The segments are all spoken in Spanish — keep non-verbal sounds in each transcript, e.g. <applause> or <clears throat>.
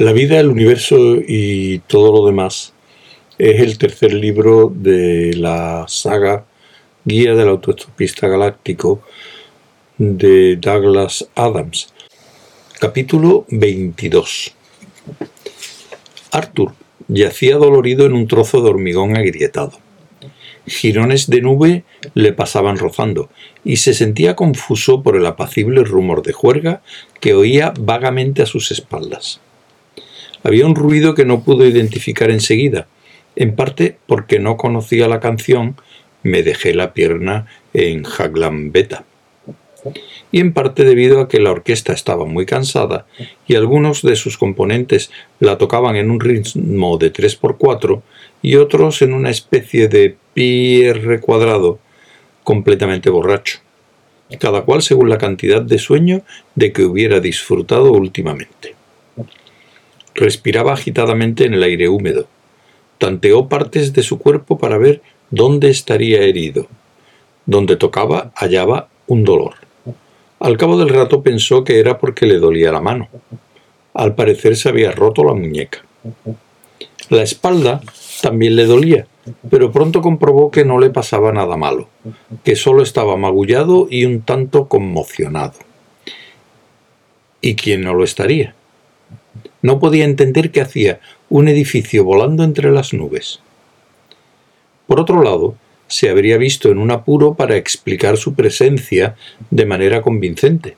La vida, el universo y todo lo demás es el tercer libro de la saga Guía del Autoestopista Galáctico de Douglas Adams. Capítulo 22. Arthur yacía dolorido en un trozo de hormigón agrietado. Girones de nube le pasaban rozando, y se sentía confuso por el apacible rumor de juerga que oía vagamente a sus espaldas. Había un ruido que no pudo identificar enseguida, en parte porque no conocía la canción Me dejé la pierna en Haglan Beta, y en parte debido a que la orquesta estaba muy cansada y algunos de sus componentes la tocaban en un ritmo de 3x4 y otros en una especie de pi cuadrado completamente borracho, cada cual según la cantidad de sueño de que hubiera disfrutado últimamente. Respiraba agitadamente en el aire húmedo. Tanteó partes de su cuerpo para ver dónde estaría herido. Donde tocaba hallaba un dolor. Al cabo del rato pensó que era porque le dolía la mano. Al parecer se había roto la muñeca. La espalda también le dolía, pero pronto comprobó que no le pasaba nada malo, que solo estaba magullado y un tanto conmocionado. ¿Y quién no lo estaría? No podía entender qué hacía un edificio volando entre las nubes. Por otro lado, se habría visto en un apuro para explicar su presencia de manera convincente,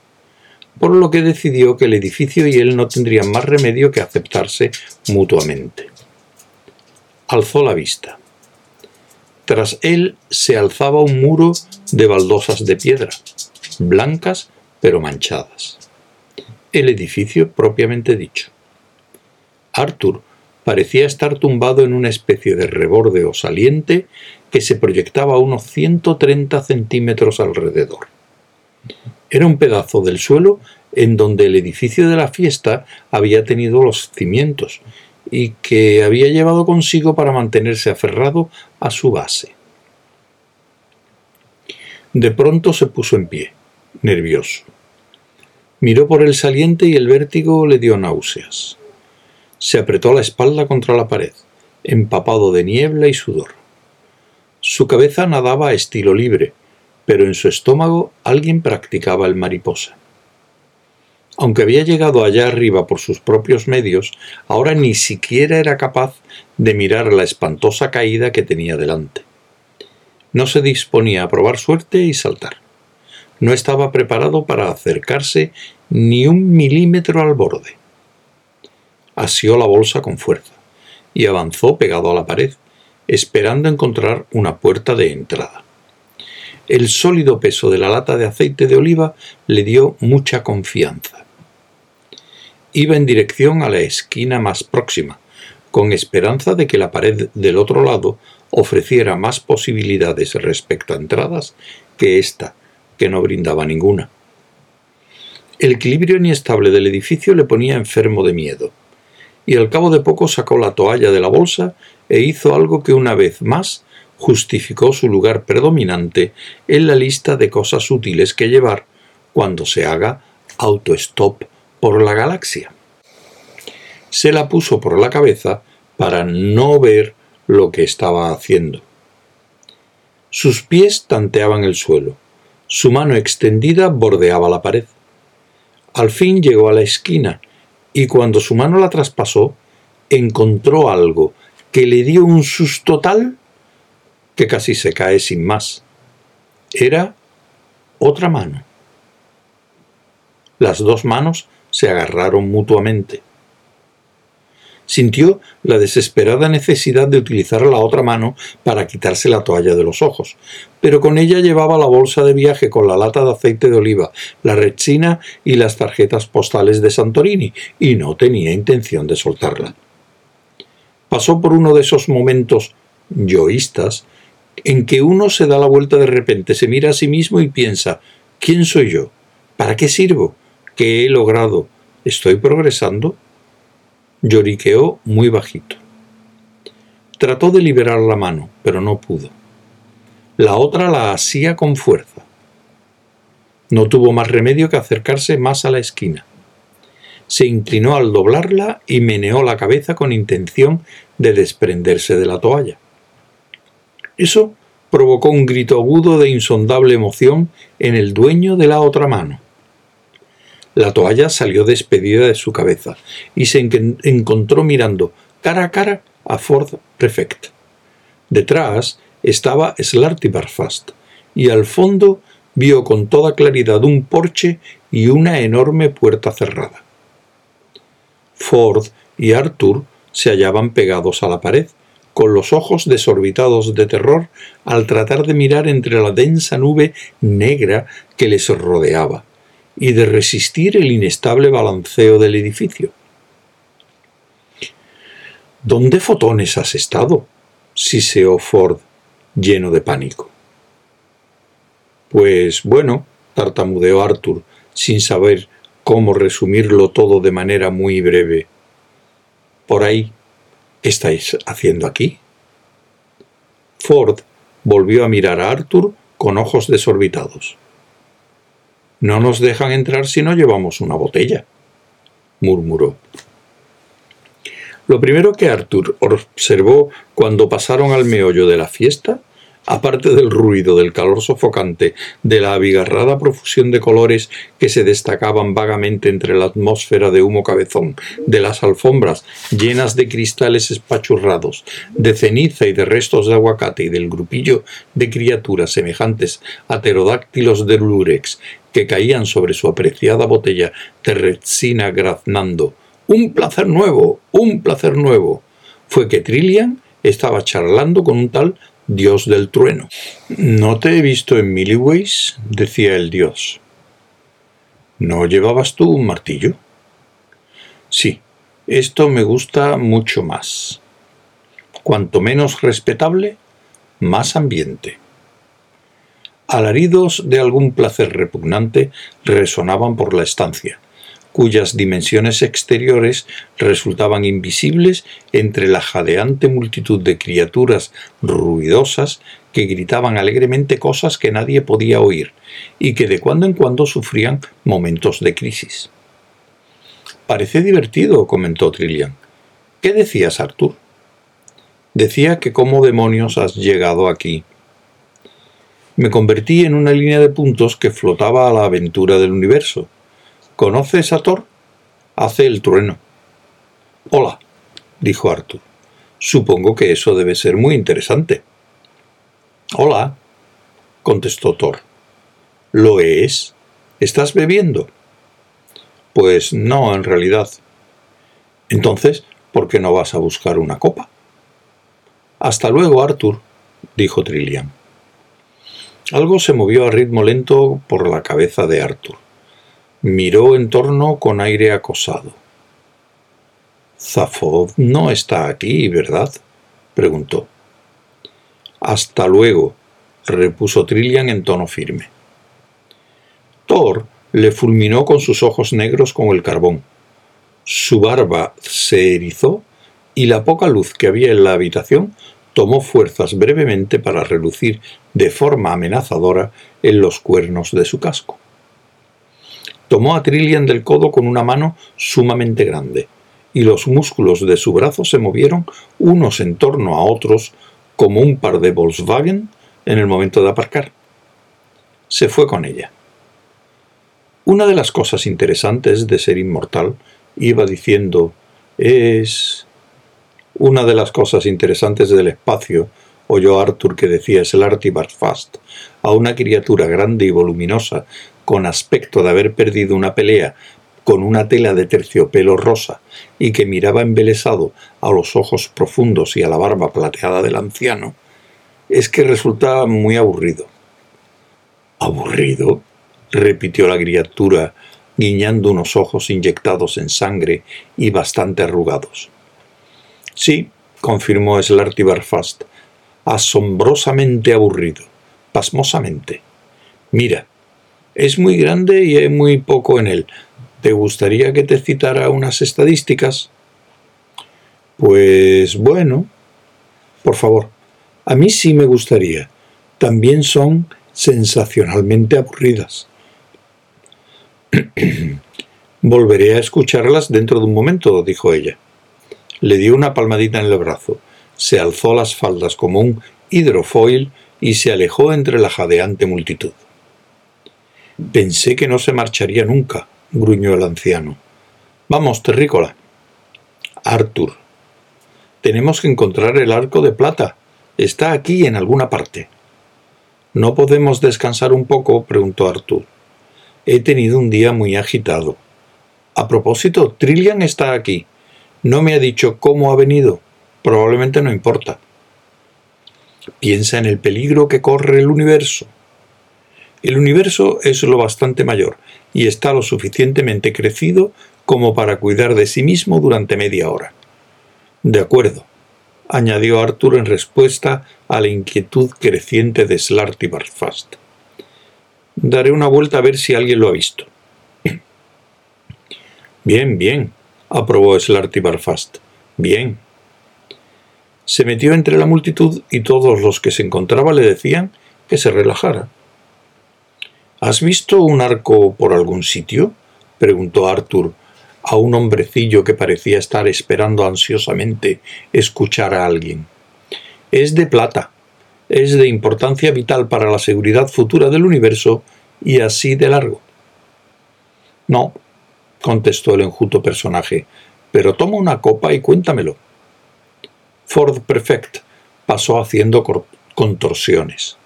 por lo que decidió que el edificio y él no tendrían más remedio que aceptarse mutuamente. Alzó la vista. Tras él se alzaba un muro de baldosas de piedra, blancas pero manchadas. El edificio propiamente dicho. Arthur parecía estar tumbado en una especie de reborde o saliente que se proyectaba a unos 130 centímetros alrededor. Era un pedazo del suelo en donde el edificio de la fiesta había tenido los cimientos y que había llevado consigo para mantenerse aferrado a su base. De pronto se puso en pie, nervioso. Miró por el saliente y el vértigo le dio náuseas. Se apretó la espalda contra la pared, empapado de niebla y sudor. Su cabeza nadaba a estilo libre, pero en su estómago alguien practicaba el mariposa. Aunque había llegado allá arriba por sus propios medios, ahora ni siquiera era capaz de mirar la espantosa caída que tenía delante. No se disponía a probar suerte y saltar. No estaba preparado para acercarse ni un milímetro al borde. Asió la bolsa con fuerza y avanzó pegado a la pared, esperando encontrar una puerta de entrada. El sólido peso de la lata de aceite de oliva le dio mucha confianza. Iba en dirección a la esquina más próxima, con esperanza de que la pared del otro lado ofreciera más posibilidades respecto a entradas que ésta, que no brindaba ninguna. El equilibrio inestable del edificio le ponía enfermo de miedo, y al cabo de poco sacó la toalla de la bolsa e hizo algo que una vez más justificó su lugar predominante en la lista de cosas útiles que llevar cuando se haga autostop por la galaxia. Se la puso por la cabeza para no ver lo que estaba haciendo. Sus pies tanteaban el suelo, su mano extendida bordeaba la pared. Al fin llegó a la esquina y cuando su mano la traspasó, encontró algo que le dio un susto tal que casi se cae sin más. Era otra mano. Las dos manos se agarraron mutuamente. Sintió la desesperada necesidad de utilizar la otra mano para quitarse la toalla de los ojos, pero con ella llevaba la bolsa de viaje con la lata de aceite de oliva, la rechina y las tarjetas postales de Santorini, y no tenía intención de soltarla pasó por uno de esos momentos yoístas en que uno se da la vuelta de repente, se mira a sí mismo y piensa, ¿quién soy yo? ¿Para qué sirvo? ¿Qué he logrado? ¿Estoy progresando? Lloriqueó muy bajito. Trató de liberar la mano, pero no pudo. La otra la asía con fuerza. No tuvo más remedio que acercarse más a la esquina. se inclinó al doblarla y meneó la cabeza con intención de desprenderse de la toalla. Eso provocó un grito agudo de insondable emoción en el dueño de la otra mano. La toalla salió despedida de su cabeza y se encontró mirando cara a cara a Ford Prefect. Detrás estaba Slarty Barfast y al fondo vio con toda claridad un porche y una enorme puerta cerrada. Ford y Arthur se hallaban pegados a la pared, con los ojos desorbitados de terror al tratar de mirar entre la densa nube negra que les rodeaba y de resistir el inestable balanceo del edificio. ¿Dónde fotones has estado? siseó Ford, lleno de pánico. Pues bueno, tartamudeó Arthur, sin saber cómo resumirlo todo de manera muy breve. Por ahí, ¿qué estáis haciendo aquí? Ford volvió a mirar a Arthur con ojos desorbitados. No nos dejan entrar si no llevamos una botella, murmuró. Lo primero que Arthur observó cuando pasaron al meollo de la fiesta aparte del ruido, del calor sofocante, de la abigarrada profusión de colores que se destacaban vagamente entre la atmósfera de humo cabezón, de las alfombras llenas de cristales espachurrados, de ceniza y de restos de aguacate y del grupillo de criaturas semejantes a pterodáctilos de lurex que caían sobre su apreciada botella de resina graznando. ¡Un placer nuevo! ¡Un placer nuevo! Fue que Trillian estaba charlando con un tal dios del trueno. No te he visto en Milliways, decía el dios. ¿No llevabas tú un martillo? Sí, esto me gusta mucho más. Cuanto menos respetable, más ambiente. Alaridos de algún placer repugnante resonaban por la estancia cuyas dimensiones exteriores resultaban invisibles entre la jadeante multitud de criaturas ruidosas que gritaban alegremente cosas que nadie podía oír y que de cuando en cuando sufrían momentos de crisis. Parece divertido, comentó Trillian. ¿Qué decías, Arthur? Decía que cómo demonios has llegado aquí. Me convertí en una línea de puntos que flotaba a la aventura del universo, ¿Conoces a Thor? Hace el trueno. Hola, dijo Arthur. Supongo que eso debe ser muy interesante. Hola, contestó Thor. ¿Lo es? ¿Estás bebiendo? Pues no, en realidad. Entonces, ¿por qué no vas a buscar una copa? Hasta luego, Arthur, dijo Trillian. Algo se movió a ritmo lento por la cabeza de Arthur. Miró en torno con aire acosado. Zafod no está aquí, ¿verdad? preguntó. Hasta luego, repuso Trillian en tono firme. Thor le fulminó con sus ojos negros con el carbón. Su barba se erizó y la poca luz que había en la habitación tomó fuerzas brevemente para relucir de forma amenazadora en los cuernos de su casco. Tomó a Trillian del codo con una mano sumamente grande, y los músculos de su brazo se movieron unos en torno a otros como un par de Volkswagen en el momento de aparcar. Se fue con ella. Una de las cosas interesantes de ser inmortal, iba diciendo, es... Una de las cosas interesantes del espacio, oyó Arthur que decía es el Fast, a una criatura grande y voluminosa con aspecto de haber perdido una pelea con una tela de terciopelo rosa y que miraba embelesado a los ojos profundos y a la barba plateada del anciano, es que resultaba muy aburrido. ¿Aburrido? repitió la criatura, guiñando unos ojos inyectados en sangre y bastante arrugados. Sí, confirmó Slarty Barfast, asombrosamente aburrido, pasmosamente. Mira, es muy grande y hay muy poco en él. ¿Te gustaría que te citara unas estadísticas? Pues bueno, por favor, a mí sí me gustaría. También son sensacionalmente aburridas. <clears throat> Volveré a escucharlas dentro de un momento, dijo ella. Le dio una palmadita en el brazo, se alzó las faldas como un hidrofoil y se alejó entre la jadeante multitud. Pensé que no se marcharía nunca, gruñó el anciano. Vamos, terrícola. Arthur. Tenemos que encontrar el arco de plata. Está aquí en alguna parte. ¿No podemos descansar un poco? preguntó Arthur. He tenido un día muy agitado. A propósito, Trillian está aquí. No me ha dicho cómo ha venido. Probablemente no importa. Piensa en el peligro que corre el universo. El universo es lo bastante mayor y está lo suficientemente crecido como para cuidar de sí mismo durante media hora. De acuerdo, añadió Arthur en respuesta a la inquietud creciente de Slarty Barfast. Daré una vuelta a ver si alguien lo ha visto. <clears throat> Bien, bien, aprobó Slarty Barfast. Bien. Se metió entre la multitud y todos los que se encontraba le decían que se relajara. ¿Has visto un arco por algún sitio? preguntó Arthur a un hombrecillo que parecía estar esperando ansiosamente escuchar a alguien. Es de plata, es de importancia vital para la seguridad futura del universo y así de largo. No, contestó el enjuto personaje, pero toma una copa y cuéntamelo. Ford Perfect pasó haciendo contorsiones.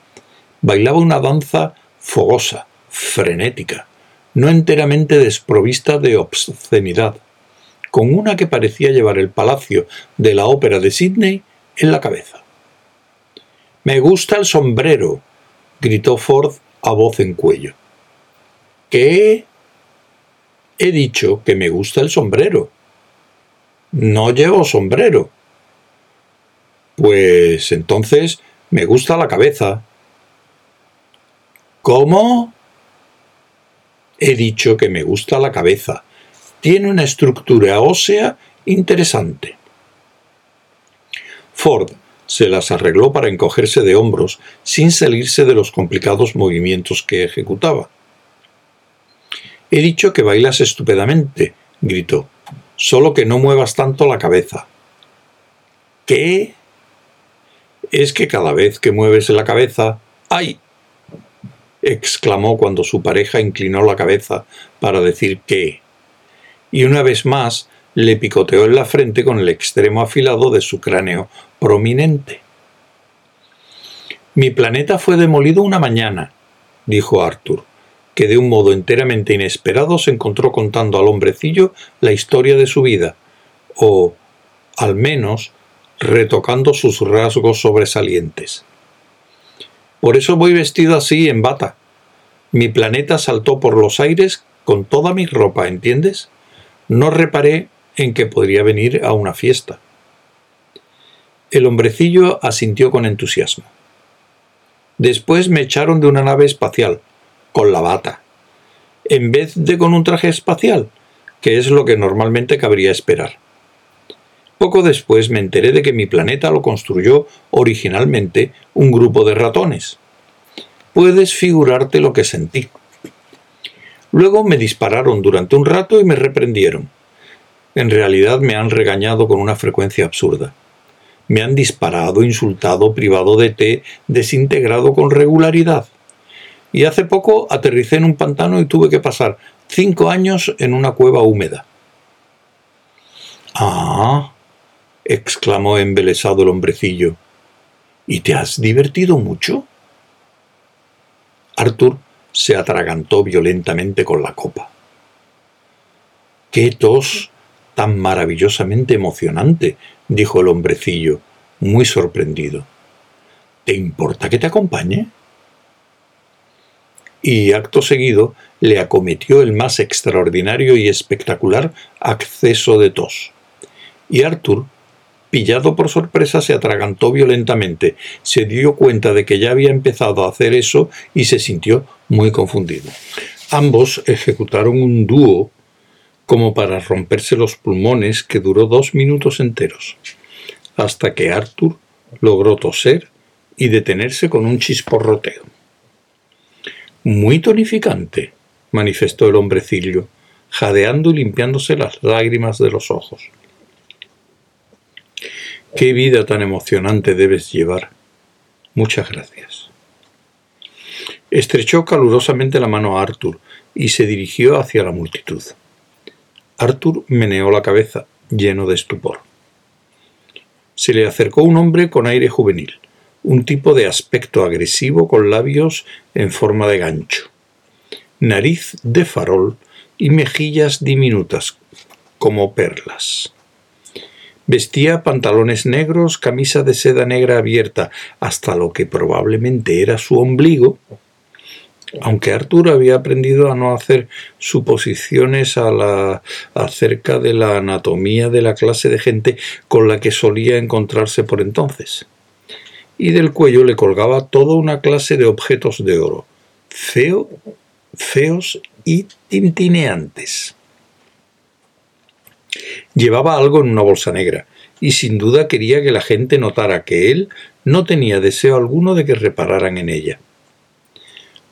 Bailaba una danza fogosa, frenética, no enteramente desprovista de obscenidad, con una que parecía llevar el palacio de la ópera de Sydney en la cabeza. Me gusta el sombrero, gritó Ford a voz en cuello. ¿Qué? He dicho que me gusta el sombrero. No llevo sombrero. Pues entonces me gusta la cabeza. ¿Cómo? He dicho que me gusta la cabeza. Tiene una estructura ósea interesante. Ford se las arregló para encogerse de hombros sin salirse de los complicados movimientos que ejecutaba. He dicho que bailas estupendamente, gritó, solo que no muevas tanto la cabeza. ¿Qué? Es que cada vez que mueves la cabeza... ¡Ay! exclamó cuando su pareja inclinó la cabeza para decir qué. Y una vez más le picoteó en la frente con el extremo afilado de su cráneo prominente. Mi planeta fue demolido una mañana, dijo Arthur, que de un modo enteramente inesperado se encontró contando al hombrecillo la historia de su vida, o, al menos, retocando sus rasgos sobresalientes. Por eso voy vestido así en bata. Mi planeta saltó por los aires con toda mi ropa, ¿entiendes? No reparé en que podría venir a una fiesta. El hombrecillo asintió con entusiasmo. Después me echaron de una nave espacial, con la bata, en vez de con un traje espacial, que es lo que normalmente cabría esperar. Poco después me enteré de que mi planeta lo construyó originalmente un grupo de ratones. Puedes figurarte lo que sentí. Luego me dispararon durante un rato y me reprendieron. En realidad me han regañado con una frecuencia absurda. Me han disparado, insultado, privado de té, desintegrado con regularidad. Y hace poco aterricé en un pantano y tuve que pasar cinco años en una cueva húmeda. Ah, exclamó embelesado el hombrecillo. ¿Y te has divertido mucho? Arthur se atragantó violentamente con la copa. ¡Qué tos tan maravillosamente emocionante! dijo el hombrecillo, muy sorprendido. ¿Te importa que te acompañe? Y acto seguido le acometió el más extraordinario y espectacular acceso de tos. Y Arthur pillado por sorpresa, se atragantó violentamente, se dio cuenta de que ya había empezado a hacer eso y se sintió muy confundido. Ambos ejecutaron un dúo como para romperse los pulmones que duró dos minutos enteros, hasta que Arthur logró toser y detenerse con un chisporroteo. Muy tonificante, manifestó el hombrecillo, jadeando y limpiándose las lágrimas de los ojos. Qué vida tan emocionante debes llevar. Muchas gracias. Estrechó calurosamente la mano a Arthur y se dirigió hacia la multitud. Arthur meneó la cabeza, lleno de estupor. Se le acercó un hombre con aire juvenil, un tipo de aspecto agresivo con labios en forma de gancho, nariz de farol y mejillas diminutas como perlas. Vestía pantalones negros, camisa de seda negra abierta hasta lo que probablemente era su ombligo, aunque Arthur había aprendido a no hacer suposiciones acerca de la anatomía de la clase de gente con la que solía encontrarse por entonces. Y del cuello le colgaba toda una clase de objetos de oro, feo, feos y tintineantes. Llevaba algo en una bolsa negra, y sin duda quería que la gente notara que él no tenía deseo alguno de que repararan en ella.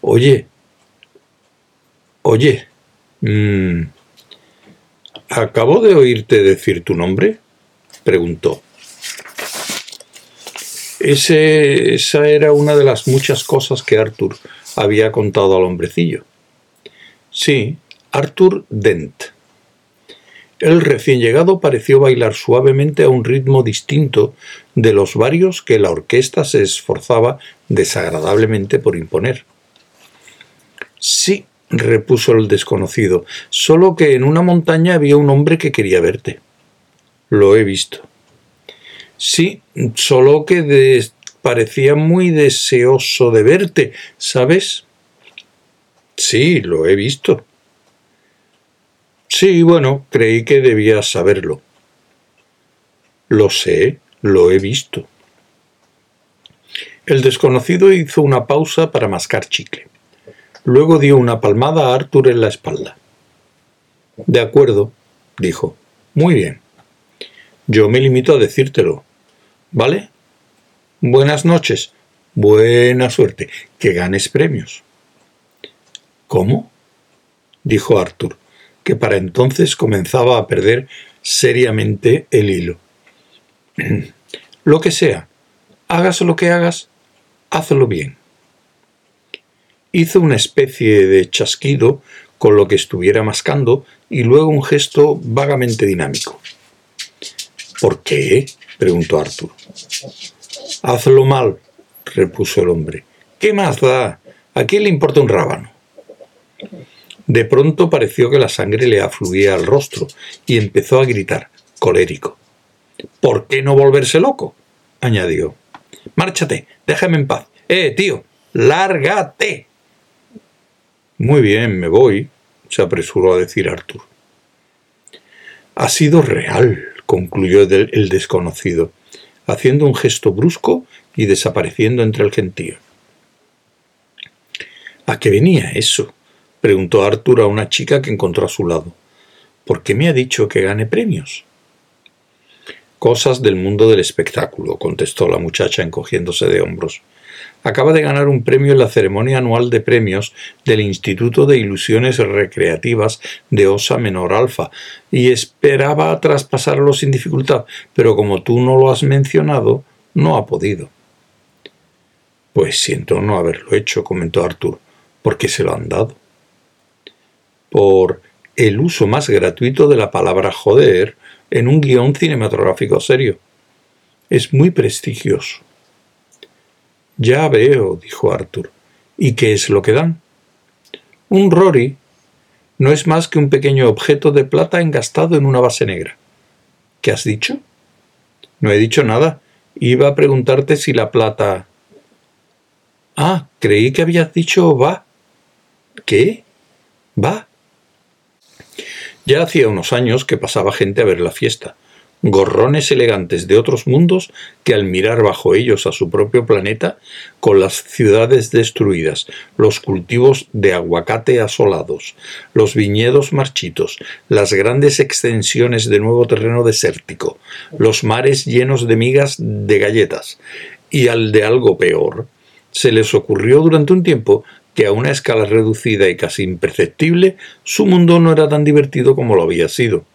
Oye, oye, mm, ¿acabo de oírte decir tu nombre? preguntó. Esa era una de las muchas cosas que Arthur había contado al hombrecillo. Sí, Arthur Dent. El recién llegado pareció bailar suavemente a un ritmo distinto de los varios que la orquesta se esforzaba desagradablemente por imponer. Sí, repuso el desconocido, solo que en una montaña había un hombre que quería verte. Lo he visto. Sí, solo que parecía muy deseoso de verte, ¿sabes? Sí, lo he visto. Sí, bueno, creí que debías saberlo. Lo sé, lo he visto. El desconocido hizo una pausa para mascar chicle. Luego dio una palmada a Arthur en la espalda. De acuerdo, dijo. Muy bien. Yo me limito a decírtelo. ¿Vale? Buenas noches. Buena suerte. Que ganes premios. ¿Cómo? dijo Arthur, que para entonces comenzaba a perder seriamente el hilo. <clears throat> lo que sea. Hagas lo que hagas, hazlo bien hizo una especie de chasquido con lo que estuviera mascando y luego un gesto vagamente dinámico. ¿Por qué? Preguntó Arthur. Hazlo mal, repuso el hombre. ¿Qué más da? ¿A quién le importa un rábano? De pronto pareció que la sangre le afluía al rostro y empezó a gritar, colérico. ¿Por qué no volverse loco? añadió. Márchate, déjame en paz. Eh, tío, lárgate. Muy bien, me voy, se apresuró a decir Arthur. Ha sido real, concluyó el desconocido, haciendo un gesto brusco y desapareciendo entre el gentío. ¿A qué venía eso? preguntó Arthur a una chica que encontró a su lado. ¿Por qué me ha dicho que gane premios? Cosas del mundo del espectáculo, contestó la muchacha encogiéndose de hombros acaba de ganar un premio en la ceremonia anual de premios del Instituto de Ilusiones Recreativas de Osa Menor Alfa y esperaba traspasarlo sin dificultad, pero como tú no lo has mencionado, no ha podido. Pues siento no haberlo hecho, comentó Arthur. ¿Por qué se lo han dado? Por el uso más gratuito de la palabra joder en un guion cinematográfico serio. Es muy prestigioso. Ya veo, dijo Arthur. ¿Y qué es lo que dan? Un Rory no es más que un pequeño objeto de plata engastado en una base negra. ¿Qué has dicho? No he dicho nada. Iba a preguntarte si la plata. Ah, creí que habías dicho va. ¿Qué? Va. Ya hacía unos años que pasaba gente a ver la fiesta, gorrones elegantes de otros mundos que al mirar bajo ellos a su propio planeta, con las ciudades destruidas, los cultivos de aguacate asolados, los viñedos marchitos, las grandes extensiones de nuevo terreno desértico, los mares llenos de migas de galletas, y al de algo peor, se les ocurrió durante un tiempo que a una escala reducida y casi imperceptible, su mundo no era tan divertido como lo había sido.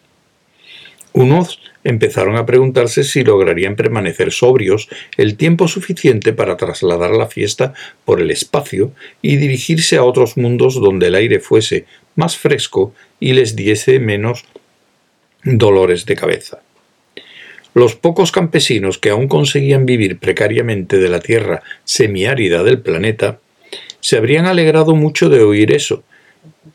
Unos empezaron a preguntarse si lograrían permanecer sobrios el tiempo suficiente para trasladar la fiesta por el espacio y dirigirse a otros mundos donde el aire fuese más fresco y les diese menos dolores de cabeza. Los pocos campesinos que aún conseguían vivir precariamente de la tierra semiárida del planeta se habrían alegrado mucho de oír eso,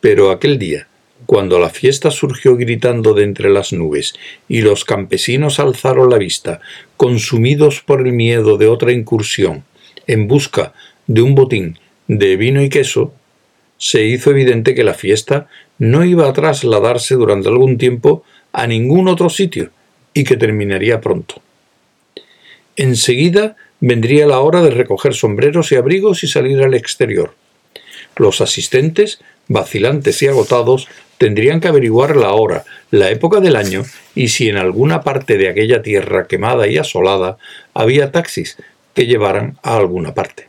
pero aquel día, cuando la fiesta surgió gritando de entre las nubes y los campesinos alzaron la vista, consumidos por el miedo de otra incursión, en busca de un botín de vino y queso, se hizo evidente que la fiesta no iba a trasladarse durante algún tiempo a ningún otro sitio y que terminaría pronto. Enseguida vendría la hora de recoger sombreros y abrigos y salir al exterior. Los asistentes, vacilantes y agotados, tendrían que averiguar la hora, la época del año y si en alguna parte de aquella tierra quemada y asolada había taxis que llevaran a alguna parte.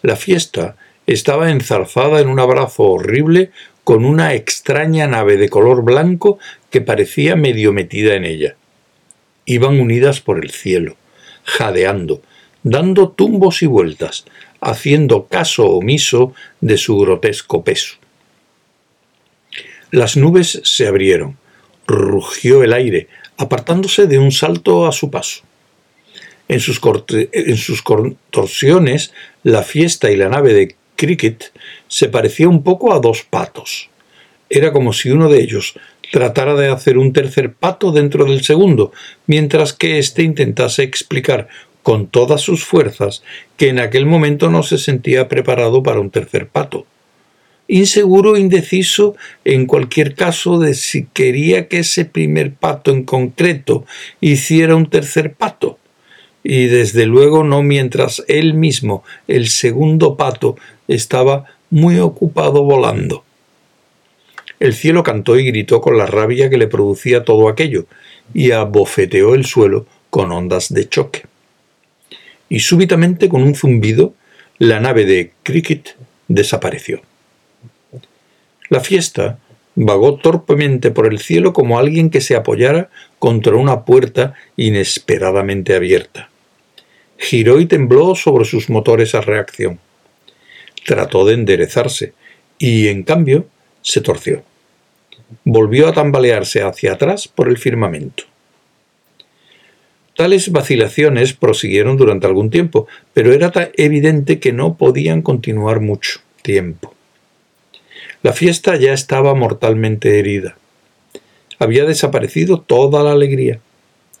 La fiesta estaba enzarzada en un abrazo horrible con una extraña nave de color blanco que parecía medio metida en ella. Iban unidas por el cielo, jadeando, dando tumbos y vueltas, haciendo caso omiso de su grotesco peso. Las nubes se abrieron, rugió el aire, apartándose de un salto a su paso. En sus, contorsiones, la fiesta y la nave de Cricket se parecía un poco a dos patos. Era como si uno de ellos tratara de hacer un tercer pato dentro del segundo, mientras que éste intentase explicar con todas sus fuerzas que en aquel momento no se sentía preparado para un tercer pato. Inseguro, indeciso, en cualquier caso, de si quería que ese primer pato en concreto hiciera un tercer pato. Y desde luego no mientras él mismo, el segundo pato, estaba muy ocupado volando. El cielo cantó y gritó con la rabia que le producía todo aquello, y abofeteó el suelo con ondas de choque. Y súbitamente, con un zumbido, la nave de Cricket desapareció. La fiesta vagó torpemente por el cielo como alguien que se apoyara contra una puerta inesperadamente abierta. Giró y tembló sobre sus motores a reacción. Trató de enderezarse y, en cambio, se torció. Volvió a tambalearse hacia atrás por el firmamento. Tales vacilaciones prosiguieron durante algún tiempo, pero era tan evidente que no podían continuar mucho tiempo. La fiesta ya estaba mortalmente herida. Había desaparecido toda la alegría,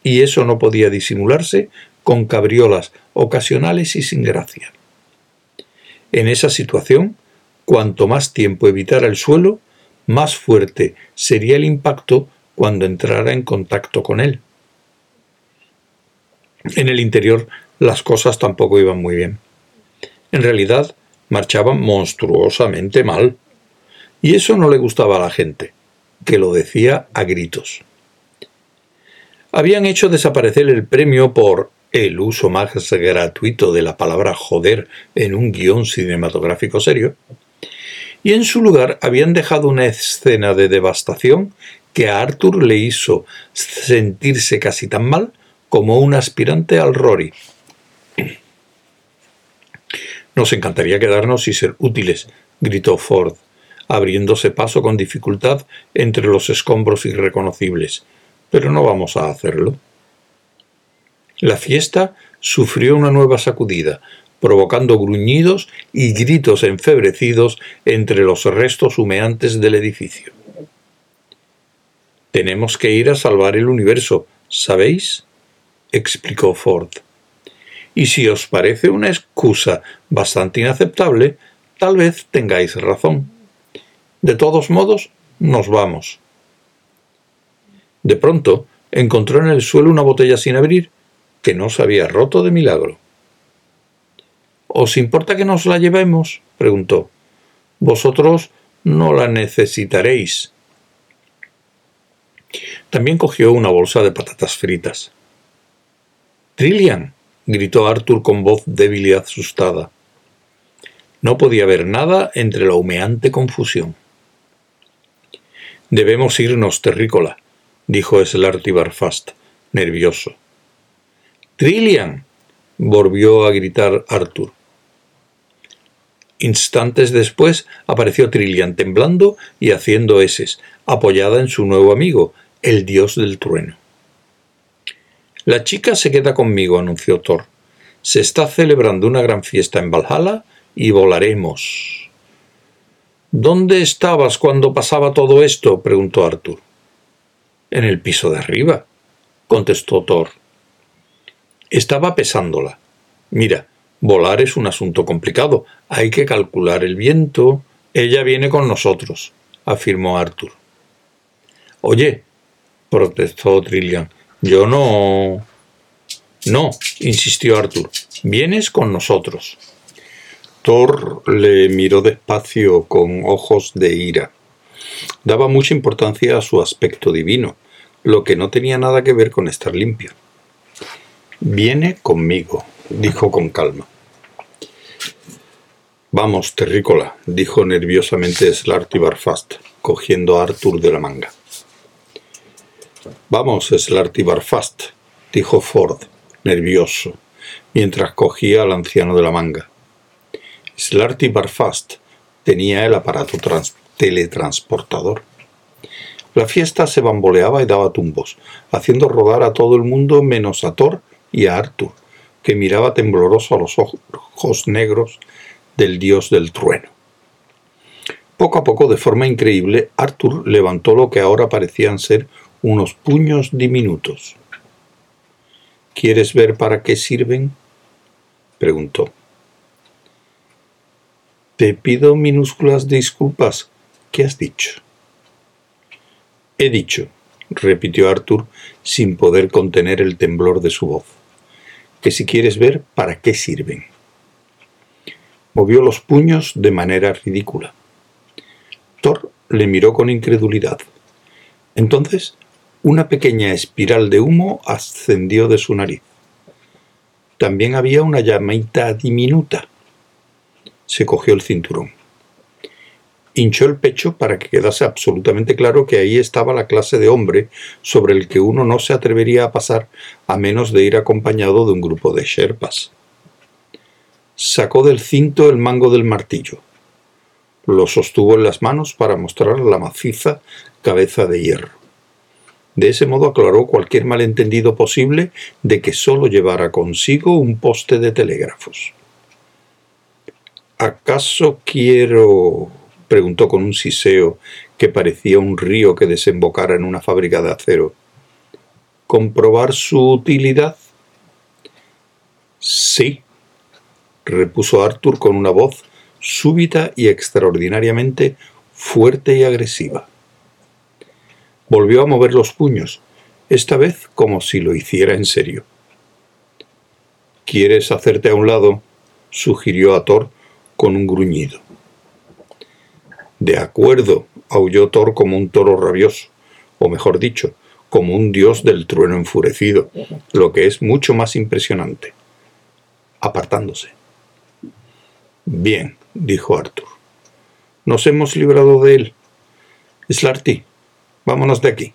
y eso no podía disimularse con cabriolas ocasionales y sin gracia. En esa situación, cuanto más tiempo evitara el suelo, más fuerte sería el impacto cuando entrara en contacto con él. En el interior las cosas tampoco iban muy bien. En realidad marchaban monstruosamente mal. Y eso no le gustaba a la gente, que lo decía a gritos. Habían hecho desaparecer el premio por el uso más gratuito de la palabra joder en un guion cinematográfico serio, y en su lugar habían dejado una escena de devastación que a Arthur le hizo sentirse casi tan mal como un aspirante al Rory. Nos encantaría quedarnos y ser útiles, gritó Ford, abriéndose paso con dificultad entre los escombros irreconocibles, pero no vamos a hacerlo. La fiesta sufrió una nueva sacudida, provocando gruñidos y gritos enfebrecidos entre los restos humeantes del edificio. Tenemos que ir a salvar el universo, ¿sabéis? explicó Ford. Y si os parece una excusa bastante inaceptable, tal vez tengáis razón. De todos modos, nos vamos. De pronto, encontró en el suelo una botella sin abrir, que no se había roto de milagro. ¿Os importa que nos la llevemos? preguntó. Vosotros no la necesitaréis. También cogió una bolsa de patatas fritas. Trillian, gritó Arthur con voz débil y asustada. No podía ver nada entre la humeante confusión. Debemos irnos, terrícola, dijo Slarty Barfast, nervioso. Trillian, volvió a gritar Arthur. Instantes después apareció Trillian temblando y haciendo eses, apoyada en su nuevo amigo, el dios del trueno. La chica se queda conmigo, anunció Thor. Se está celebrando una gran fiesta en Valhalla y volaremos. ¿Dónde estabas cuando pasaba todo esto? preguntó Arthur. En el piso de arriba, contestó Thor. Estaba pesándola. Mira, volar es un asunto complicado. Hay que calcular el viento. Ella viene con nosotros, afirmó Arthur. Oye, protestó Trillian, yo no. No, insistió Arthur, vienes con nosotros. Le miró despacio con ojos de ira. Daba mucha importancia a su aspecto divino, lo que no tenía nada que ver con estar limpio. Viene conmigo, dijo con calma. Vamos, terrícola, dijo nerviosamente Slarty Barfast, cogiendo a Arthur de la manga. Vamos, Slarty Barfast, dijo Ford, nervioso, mientras cogía al anciano de la manga. Slarty Barfast tenía el aparato teletransportador. La fiesta se bamboleaba y daba tumbos, haciendo rodar a todo el mundo menos a Thor y a Arthur, que miraba tembloroso a los ojos negros del dios del trueno. Poco a poco, de forma increíble, Arthur levantó lo que ahora parecían ser unos puños diminutos. ¿Quieres ver para qué sirven? preguntó. Te pido minúsculas disculpas. ¿Qué has dicho? He dicho, repitió Arthur sin poder contener el temblor de su voz, que si quieres ver para qué sirven. Movió los puños de manera ridícula. Thor le miró con incredulidad. Entonces, una pequeña espiral de humo ascendió de su nariz. También había una llamita diminuta se cogió el cinturón. Hinchó el pecho para que quedase absolutamente claro que ahí estaba la clase de hombre sobre el que uno no se atrevería a pasar a menos de ir acompañado de un grupo de sherpas. Sacó del cinto el mango del martillo. Lo sostuvo en las manos para mostrar la maciza cabeza de hierro. De ese modo aclaró cualquier malentendido posible de que sólo llevara consigo un poste de telégrafos. ¿Acaso quiero? preguntó con un siseo que parecía un río que desembocara en una fábrica de acero. ¿Comprobar su utilidad? Sí, repuso Arthur con una voz súbita y extraordinariamente fuerte y agresiva. Volvió a mover los puños, esta vez como si lo hiciera en serio. ¿Quieres hacerte a un lado? sugirió a Thor con un gruñido. De acuerdo, aulló Thor como un toro rabioso, o mejor dicho, como un dios del trueno enfurecido, lo que es mucho más impresionante, apartándose. Bien, dijo Arthur. Nos hemos librado de él. Slarty, vámonos de aquí.